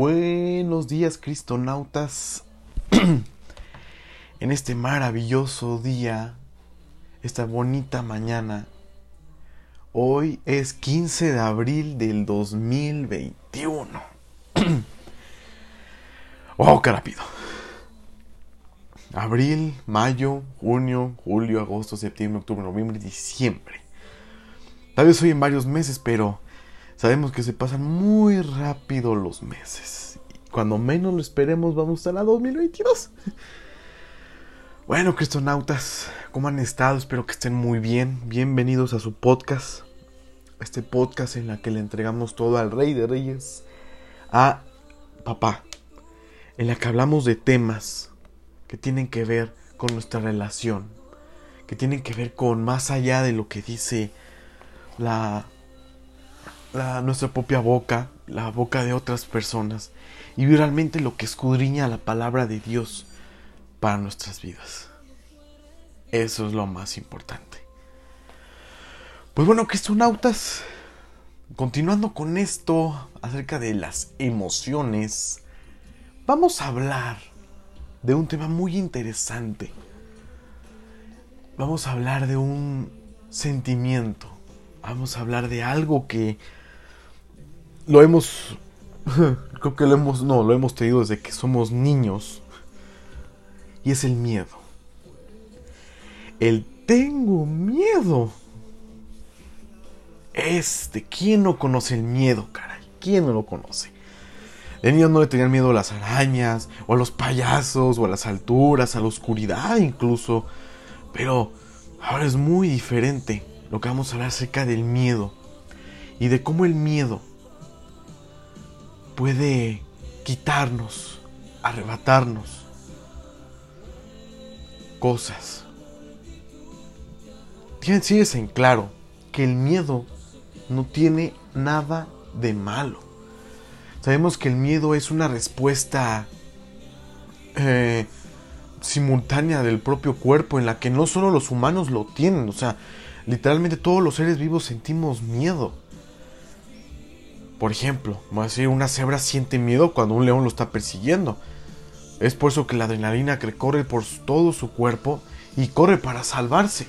Buenos días, cristonautas. en este maravilloso día, esta bonita mañana. Hoy es 15 de abril del 2021. oh, qué rápido. Abril, mayo, junio, julio, agosto, septiembre, octubre, noviembre, diciembre. Tal vez hoy en varios meses, pero sabemos que se pasan muy rápido los meses. Cuando menos lo esperemos, vamos a estar a 2022. Bueno, cristonautas, ¿cómo han estado? Espero que estén muy bien. Bienvenidos a su podcast. Este podcast en la que le entregamos todo al Rey de Reyes, a papá. En la que hablamos de temas que tienen que ver con nuestra relación. Que tienen que ver con más allá de lo que dice la, la nuestra propia boca, la boca de otras personas. Y realmente lo que escudriña la palabra de Dios para nuestras vidas. Eso es lo más importante. Pues bueno, cristonautas, continuando con esto acerca de las emociones, vamos a hablar de un tema muy interesante. Vamos a hablar de un sentimiento. Vamos a hablar de algo que lo hemos creo que lo hemos no, lo hemos tenido desde que somos niños y es el miedo. El tengo miedo. Este, ¿quién no conoce el miedo, caray? ¿Quién no lo conoce? De niño no le tenían miedo a las arañas, o a los payasos, o a las alturas, a la oscuridad incluso. Pero ahora es muy diferente lo que vamos a hablar acerca del miedo. Y de cómo el miedo puede quitarnos, arrebatarnos cosas. Tienes en claro que el miedo no tiene nada de malo. Sabemos que el miedo es una respuesta eh, simultánea del propio cuerpo en la que no solo los humanos lo tienen, o sea, literalmente todos los seres vivos sentimos miedo. Por ejemplo, una cebra siente miedo cuando un león lo está persiguiendo. Es por eso que la adrenalina corre por todo su cuerpo y corre para salvarse.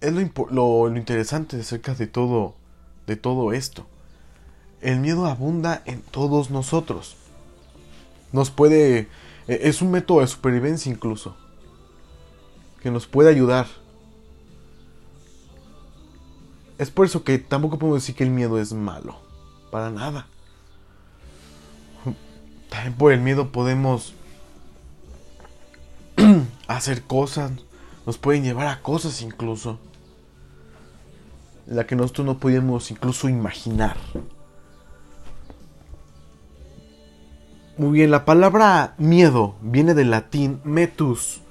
Es lo, interesante acerca de todo, de todo esto. El miedo abunda en todos nosotros. Nos puede... E, es un método de supervivencia incluso. Que nos puede ayudar. Es por eso que tampoco podemos decir que el miedo es malo. Para nada. También por el miedo podemos hacer cosas. Nos pueden llevar a cosas incluso. La que nosotros no podíamos incluso imaginar. Muy bien, la palabra miedo viene del latín metus,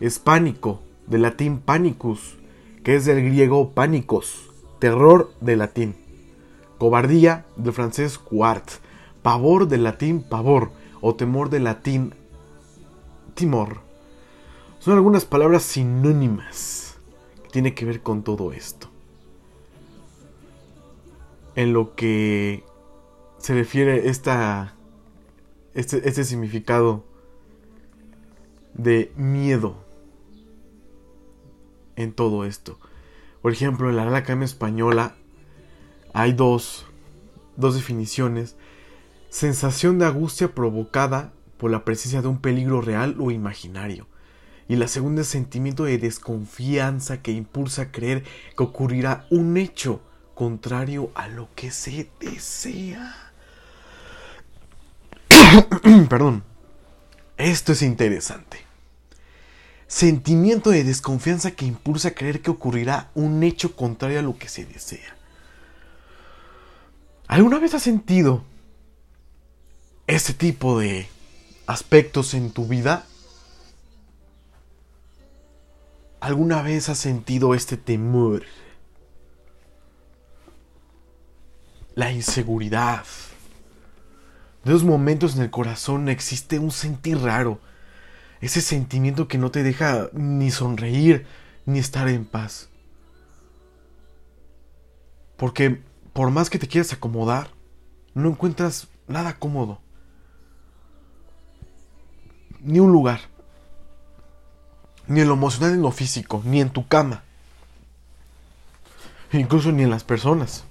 es pánico, del latín panicus, que es del griego pánicos, terror del latín, cobardía del francés quart, pavor del latín pavor o temor del latín timor. Son algunas palabras sinónimas que tienen que ver con todo esto. En lo que se refiere esta, este, este significado de miedo en todo esto. Por ejemplo, en la Real Academia Española hay dos, dos definiciones sensación de angustia provocada por la presencia de un peligro real o imaginario. Y la segunda es sentimiento de desconfianza que impulsa a creer que ocurrirá un hecho contrario a lo que se desea. Perdón. Esto es interesante. Sentimiento de desconfianza que impulsa a creer que ocurrirá un hecho contrario a lo que se desea. ¿Alguna vez has sentido este tipo de aspectos en tu vida? ¿Alguna vez has sentido este temor? La inseguridad. De esos momentos en el corazón existe un sentir raro, ese sentimiento que no te deja ni sonreír ni estar en paz. Porque por más que te quieras acomodar, no encuentras nada cómodo. Ni un lugar. Ni en lo emocional ni en lo físico, ni en tu cama. Incluso ni en las personas.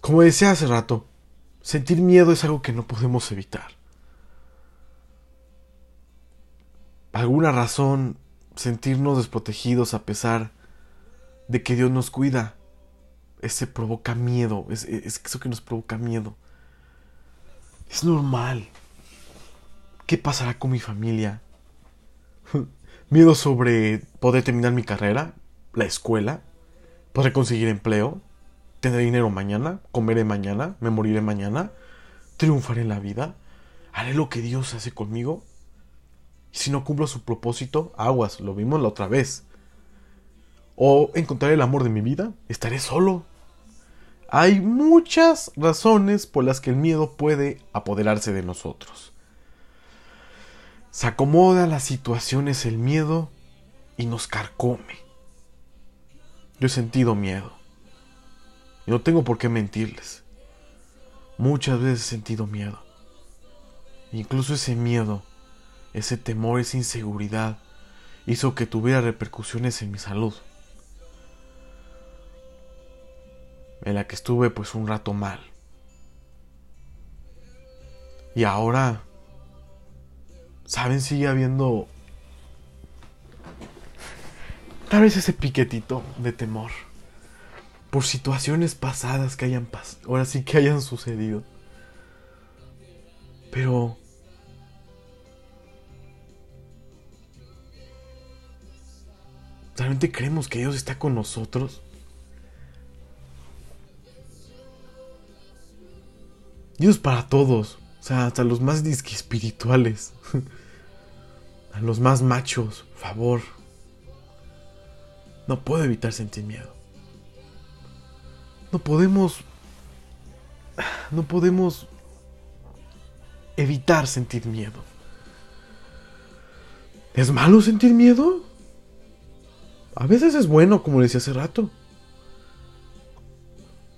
Como decía hace rato, sentir miedo es algo que no podemos evitar. Alguna razón, sentirnos desprotegidos a pesar de que Dios nos cuida, ese provoca miedo, es, es eso que nos provoca miedo. Es normal. ¿Qué pasará con mi familia? Miedo sobre poder terminar mi carrera, la escuela, poder conseguir empleo, tener dinero mañana, comeré mañana, me moriré mañana, triunfaré en la vida, haré lo que Dios hace conmigo. Y si no cumplo su propósito, aguas, lo vimos la otra vez. O encontraré el amor de mi vida, estaré solo. Hay muchas razones por las que el miedo puede apoderarse de nosotros. Se acomoda a las situaciones el miedo y nos carcome. Yo he sentido miedo. Y no tengo por qué mentirles. Muchas veces he sentido miedo. Incluso ese miedo, ese temor, esa inseguridad hizo que tuviera repercusiones en mi salud. En la que estuve pues un rato mal. Y ahora ¿Saben? Sigue habiendo tal vez ese piquetito de temor por situaciones pasadas que hayan pasado, ahora sí que hayan sucedido. Pero ¿realmente creemos que Dios está con nosotros? Dios para todos. O sea, hasta los más disque espirituales. a los más machos, favor. No puedo evitar sentir miedo. No podemos. No podemos evitar sentir miedo. ¿Es malo sentir miedo? A veces es bueno, como decía hace rato.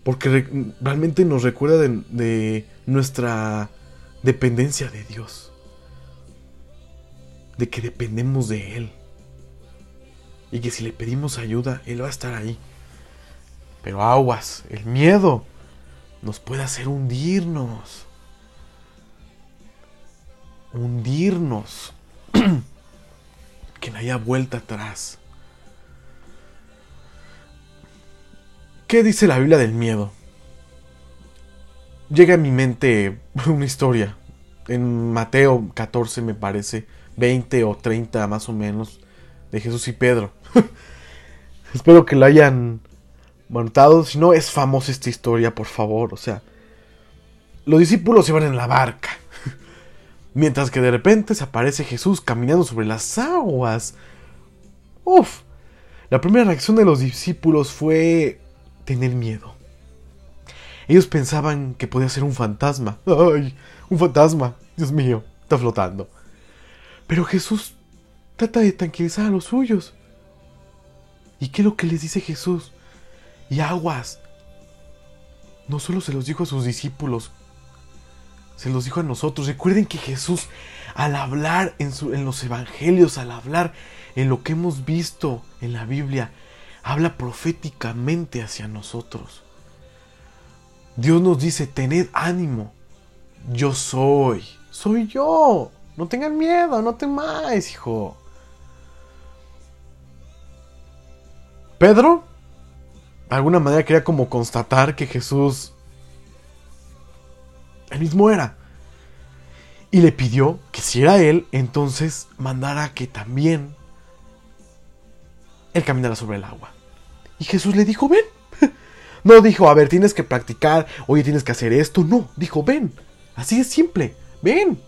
Porque realmente nos recuerda de nuestra dependencia de Dios, de que dependemos de Él y que si le pedimos ayuda, Él va a estar ahí. Pero aguas, el miedo nos puede hacer hundirnos. Hundirnos. que no haya vuelta atrás. ¿Qué dice la Biblia del miedo? llega a mi mente una historia. En Mateo 14 me parece, 20 o 30 más o menos, de Jesús y Pedro. Espero que la hayan montado. Si no, es famosa esta historia, por favor. O sea, los discípulos iban en la barca. Mientras que de repente se aparece Jesús caminando sobre las aguas. Uf. La primera reacción de los discípulos fue tener miedo. Ellos pensaban que podía ser un fantasma. ¡Ay! Un fantasma. Dios mío, está flotando. Pero Jesús trata de tranquilizar a los suyos. ¿Y qué es lo que les dice Jesús? Y aguas. No solo se los dijo a sus discípulos, se los dijo a nosotros. Recuerden que Jesús, al hablar en, en los evangelios, al hablar en lo que hemos visto en la Biblia, habla proféticamente hacia nosotros. Dios nos dice, tened ánimo. Yo soy. Soy yo. No tengan miedo, no temáis, hijo. Pedro, de alguna manera quería como constatar que Jesús, él mismo era. Y le pidió que si era él, entonces mandara que también él caminara sobre el agua. Y Jesús le dijo, ven. No dijo, a ver, tienes que practicar, oye, tienes que hacer esto. No, dijo, ven. Así es simple, ven.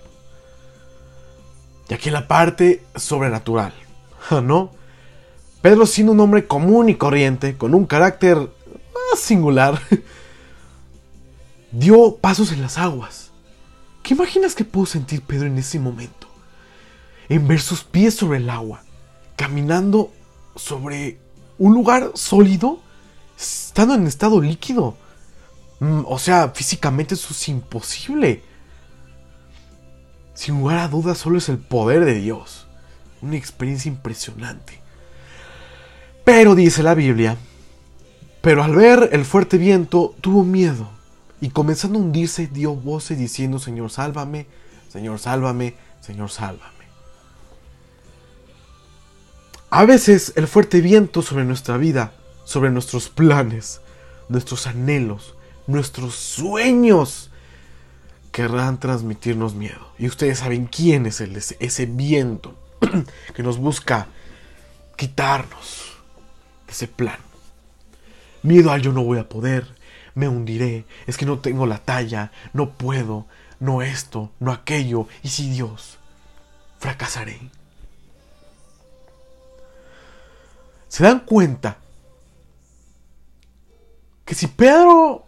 Y aquí la parte sobrenatural, ¿no? Pedro siendo un hombre común y corriente, con un carácter más singular, dio pasos en las aguas. ¿Qué imaginas que pudo sentir Pedro en ese momento? En ver sus pies sobre el agua, caminando sobre un lugar sólido, estando en estado líquido. Mm, o sea, físicamente eso es imposible. Sin lugar a dudas, solo es el poder de Dios. Una experiencia impresionante. Pero dice la Biblia, pero al ver el fuerte viento tuvo miedo y comenzando a hundirse dio voces diciendo, Señor, sálvame, Señor, sálvame, Señor, sálvame. A veces el fuerte viento sobre nuestra vida, sobre nuestros planes, nuestros anhelos, nuestros sueños, querrán transmitirnos miedo. Y ustedes saben quién es ese viento que nos busca quitarnos ese plan. Miedo al yo no voy a poder, me hundiré, es que no tengo la talla, no puedo, no esto, no aquello, y si Dios, fracasaré. ¿Se dan cuenta que si Pedro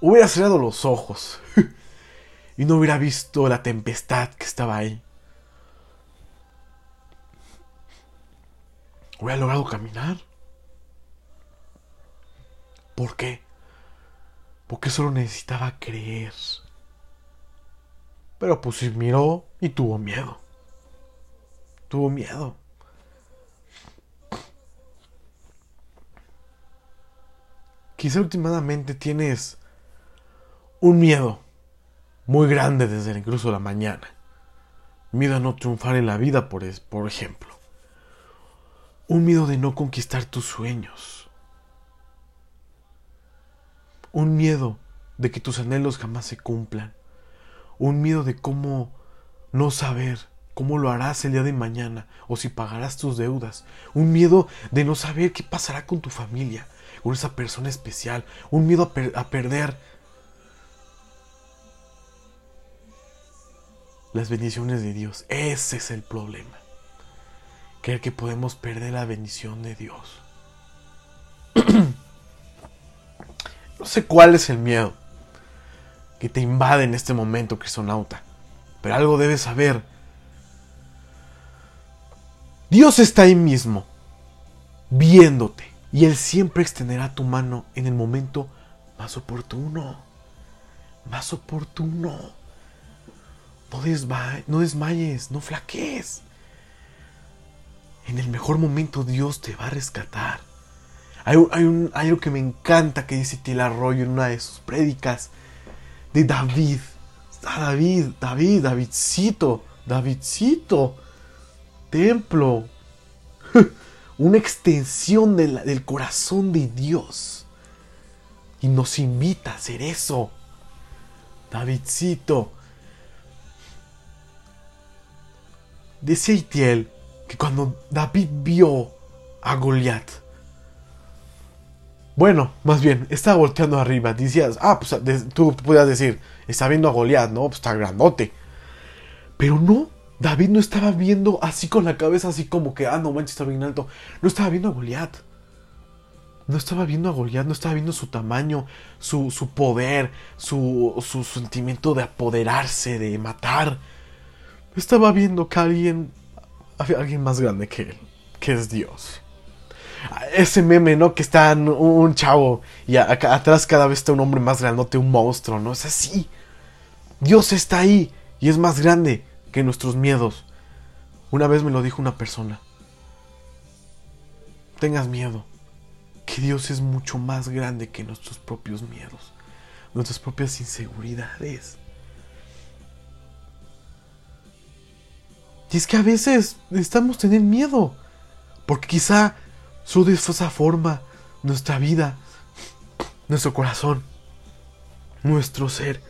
hubiera cerrado los ojos y no hubiera visto la tempestad que estaba ahí, hubiera logrado caminar? ¿Por qué? Porque solo necesitaba creer. Pero pues miró y tuvo miedo. Tuvo miedo. Quizá últimamente tienes un miedo muy grande desde incluso la mañana. Miedo a no triunfar en la vida, por, por ejemplo. Un miedo de no conquistar tus sueños un miedo de que tus anhelos jamás se cumplan, un miedo de cómo no saber cómo lo harás el día de mañana o si pagarás tus deudas, un miedo de no saber qué pasará con tu familia, con esa persona especial, un miedo a, perder las bendiciones de Dios. Ese es el problema. Creer que podemos perder la bendición de Dios. No sé cuál es el miedo que te invade en este momento, cristonauta. Pero algo debes saber. Dios está ahí mismo, viéndote. Y Él siempre extenderá tu mano en el momento más oportuno. Más oportuno. No, no desmayes, no flaquees. En el mejor momento Dios te va a rescatar. Hay, un, algo que me encanta que dice Tila Arroyo en una de sus prédicas de David. Ah, David, David, Davidcito, Davidcito, templo. una extensión del corazón de Dios. Y nos invita a hacer eso. Davidcito. Dice Itiel que cuando David vio a Goliat, bueno, más bien, estaba volteando arriba. Decías, ah, pues tú podías decir, está viendo a Goliat, ¿no? Pues está grandote. Pero no, David no estaba viendo así con la cabeza, así como que, ah, no manches, está bien alto. No estaba viendo a Goliat. No estaba viendo a Goliat, no estaba viendo su tamaño, su, su poder, su, su sentimiento de apoderarse, de matar. Estaba viendo que alguien, alguien más grande que él, que es Dios ese meme, ¿no? Que está un, chavo y atrás cada vez está un hombre más grandote, un monstruo, ¿no? Es así. Dios está ahí y es más grande que nuestros miedos. Una vez me lo dijo una persona. Tengas miedo, que Dios es mucho más grande que nuestros propios miedos, nuestras propias inseguridades. Y es que a veces necesitamos tener miedo, porque quizá su esa forma nuestra vida, nuestro corazón, nuestro ser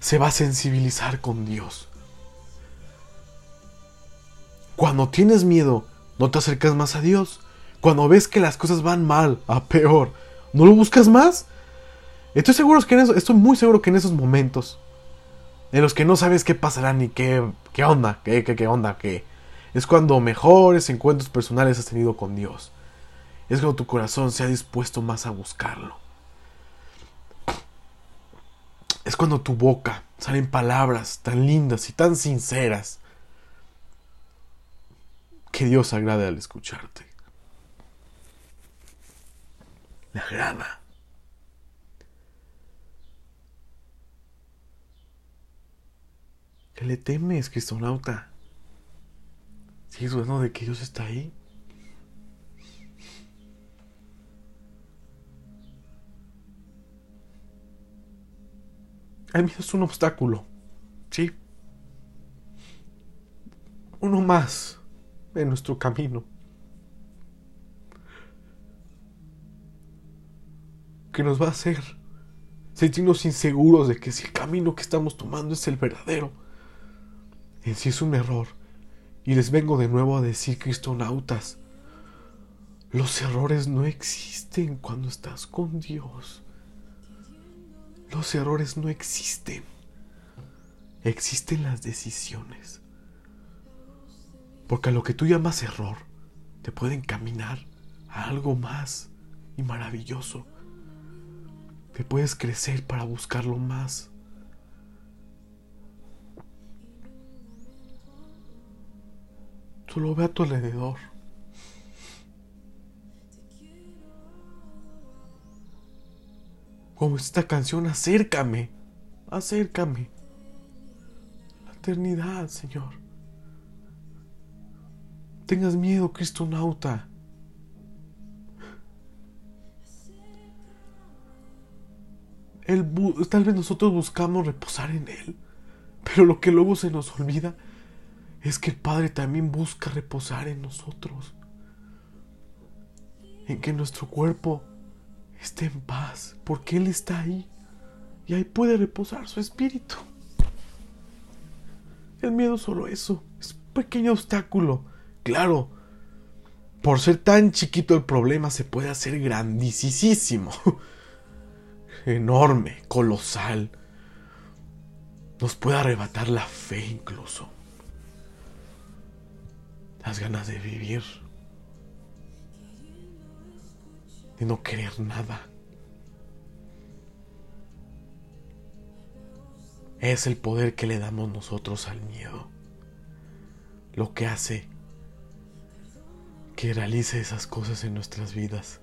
se va a sensibilizar con Dios. Cuando tienes miedo, no te acercas más a Dios. Cuando ves que las cosas van mal, a peor, ¿no lo buscas más? Estoy seguro que en eso, estoy muy seguro que en esos momentos, en los que no sabes qué pasará ni qué, qué onda, qué, qué, qué onda, qué, es cuando mejores encuentros personales has tenido con Dios. Es cuando tu corazón se ha dispuesto más a buscarlo. Es cuando tu boca salen palabras tan lindas y tan sinceras que Dios agrada al escucharte. Le agrada. ¿Qué le temes, cristonauta? Si es bueno de que Dios está ahí. El miedo es un obstáculo. Sí. Uno más en nuestro camino. Que nos va a hacer sentirnos inseguros de que si el camino que estamos tomando es el verdadero. En sí es un error. Y les vengo de nuevo a decir, cristonautas, los errores no existen cuando estás con Dios. Los errores no existen. Existen las decisiones. Porque a lo que tú llamas error, te puede encaminar a algo más y maravilloso. Te puedes crecer para buscarlo más. Solo ve a tu alrededor. Como esta canción, acércame, acércame. La eternidad, Señor. Tengas miedo, cristonauta. tal vez nosotros buscamos reposar en Él, pero lo que luego se nos olvida es que el Padre también busca reposar en nosotros, en que nuestro cuerpo esté en paz, porque Él está ahí y ahí puede reposar su espíritu. El miedo es solo eso, es un pequeño obstáculo. Claro, por ser tan chiquito el problema se puede hacer grandísimo, enorme, colosal. Nos puede arrebatar la fe incluso, las ganas de vivir de no querer nada. Es el poder que le damos nosotros al miedo. Lo que hace que realice esas cosas en nuestras vidas.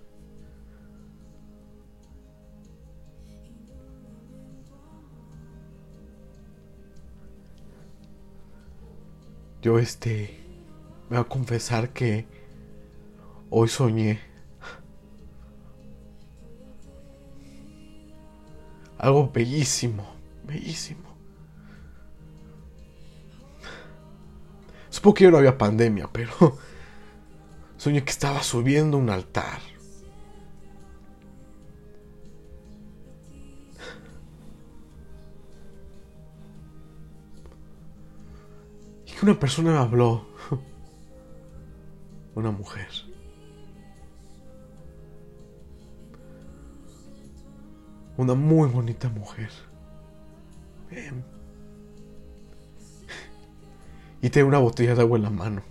Yo este me voy a confesar que hoy soñé Algo bellísimo, bellísimo. Supongo que no había pandemia, pero soñé que estaba subiendo un altar. Y que una persona me habló. Una mujer. Una muy bonita mujer. Y tenía una botella de agua en la mano.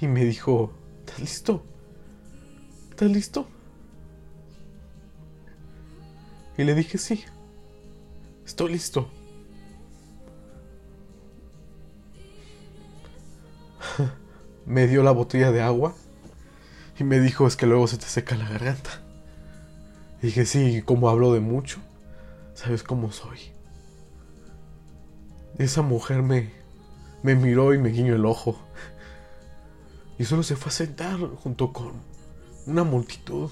Y me dijo, ¿estás listo? ¿Estás listo? Y le dije, sí, estoy listo. me dio la botella de agua y me dijo, es que luego se te seca la garganta dije, sí, como hablo de mucho, sabes cómo soy. Esa mujer me, me miró y me guiñó el ojo. Y solo se fue a sentar junto con una multitud.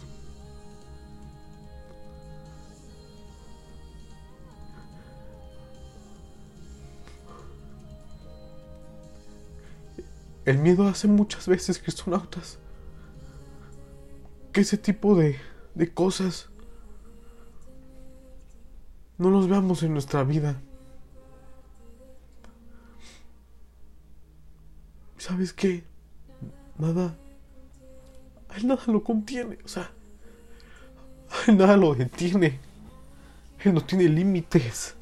El miedo hace muchas veces, cristonautas, que ese tipo de, de cosas no los veamos en nuestra vida. ¿Sabes qué? Nada. él nada lo contiene. O sea, él nada lo detiene. Él no tiene límites.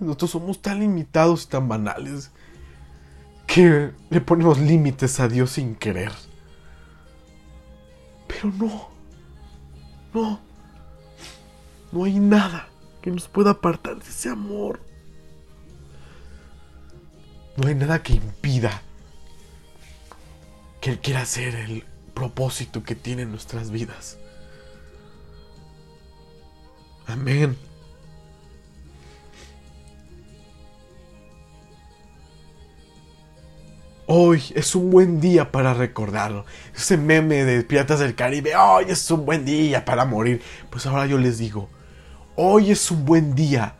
Nosotros somos tan limitados y tan banales que le ponemos límites a Dios sin querer. Pero no. No. No hay nada que nos pueda apartar de ese amor. No hay nada que impida que Él quiera hacer el propósito que tiene en nuestras vidas. Amén. Hoy es un buen día para recordarlo. Ese meme de Piratas del Caribe, hoy es un buen día para morir. Pues ahora yo les digo, hoy es un buen día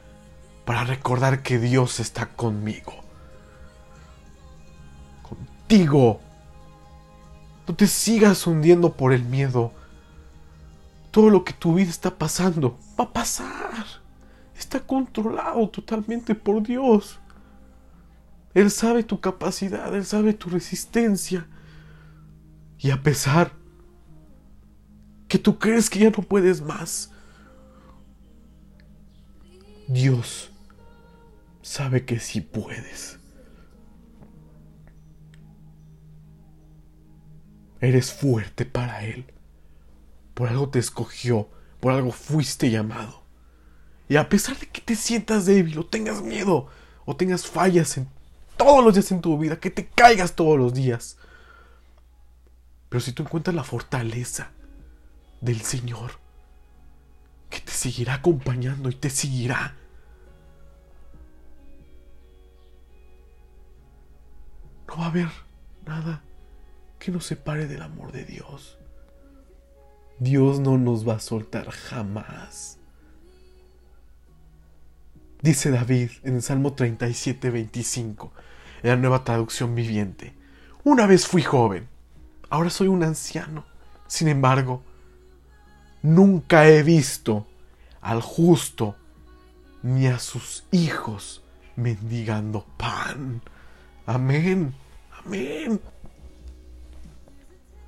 para recordar que Dios está conmigo. Contigo. No te sigas hundiendo por el miedo. Todo lo que tu vida está pasando va a pasar. Está controlado totalmente por Dios. Él sabe tu capacidad, Él sabe tu resistencia. Y a pesar que tú crees que ya no puedes más, Dios sabe que sí puedes. Eres fuerte para Él. Por algo te escogió, por algo fuiste llamado. Y a pesar de que te sientas débil o tengas miedo o tengas fallas en todos los días en tu vida, que te caigas todos los días. Pero si tú encuentras la fortaleza del Señor, que te seguirá acompañando y te seguirá. No va a haber nada que nos separe del amor de Dios. Dios no nos va a soltar jamás. Dice David en el Salmo 37, 25, en la nueva traducción viviente. Una vez fui joven, ahora soy un anciano. Sin embargo, nunca he visto al justo ni a sus hijos mendigando pan. Amén, amén.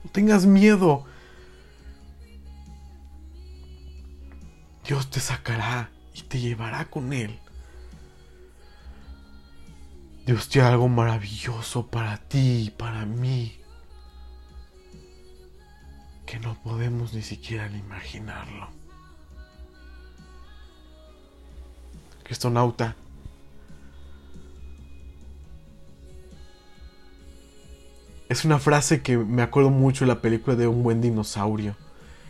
No tengas miedo. Dios te sacará y te llevará con Él Dios tiene algo maravilloso para ti y para mí que no podemos ni siquiera imaginarlo. Cristonauta, es una frase que me acuerdo mucho de la película de Un buen dinosaurio,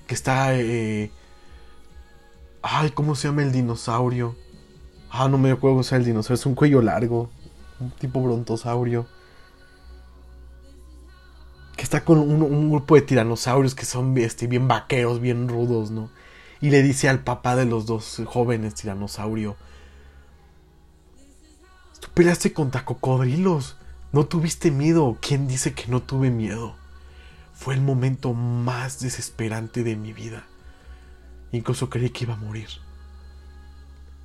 que está... Eh, ay, ¿cómo se llama el dinosaurio? Ah, no me acuerdo cómo se llama el dinosaurio, es un cuello largo un tipo brontosaurio. Está con un, grupo de tiranosaurios que son este, bien vaqueros, bien rudos, ¿no? Y le dice al papá de los dos jóvenes tiranosaurio: Tú peleaste contra cocodrilos. No tuviste miedo. ¿Quién dice que no tuve miedo? Fue el momento más desesperante de mi vida. Incluso creí que iba a morir.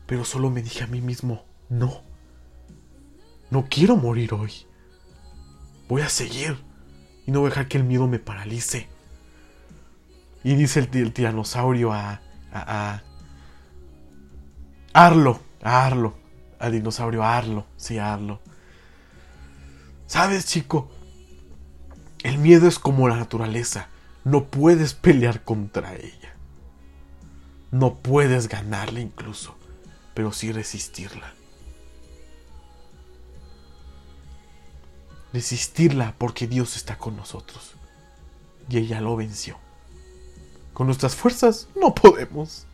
Pero solo me dije a mí mismo, no. No quiero morir hoy. Voy a seguir. Y no voy a dejar que el miedo me paralice. Y dice el, tiranosaurio a, a, Arlo, a Arlo, al dinosaurio Arlo, sí, Arlo. ¿Sabes, chico? El miedo es como la naturaleza. No puedes pelear contra ella. No puedes ganarla incluso, pero sí resistirla. Resistirla porque Dios está con nosotros. Y ella lo venció. Con nuestras fuerzas no podemos.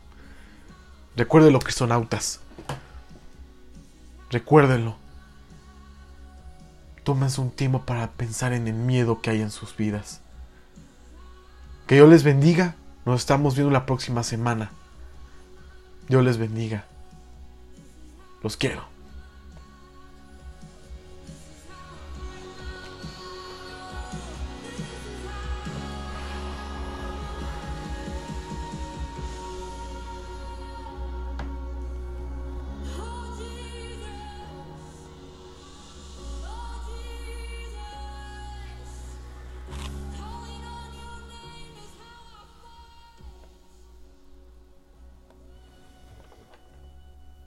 Recuérdenlo, cristonautas. Recuérdenlo. Tómense un tiempo para pensar en el miedo que hay en sus vidas. Que Dios les bendiga. Nos estamos viendo la próxima semana. Dios les bendiga. Los quiero.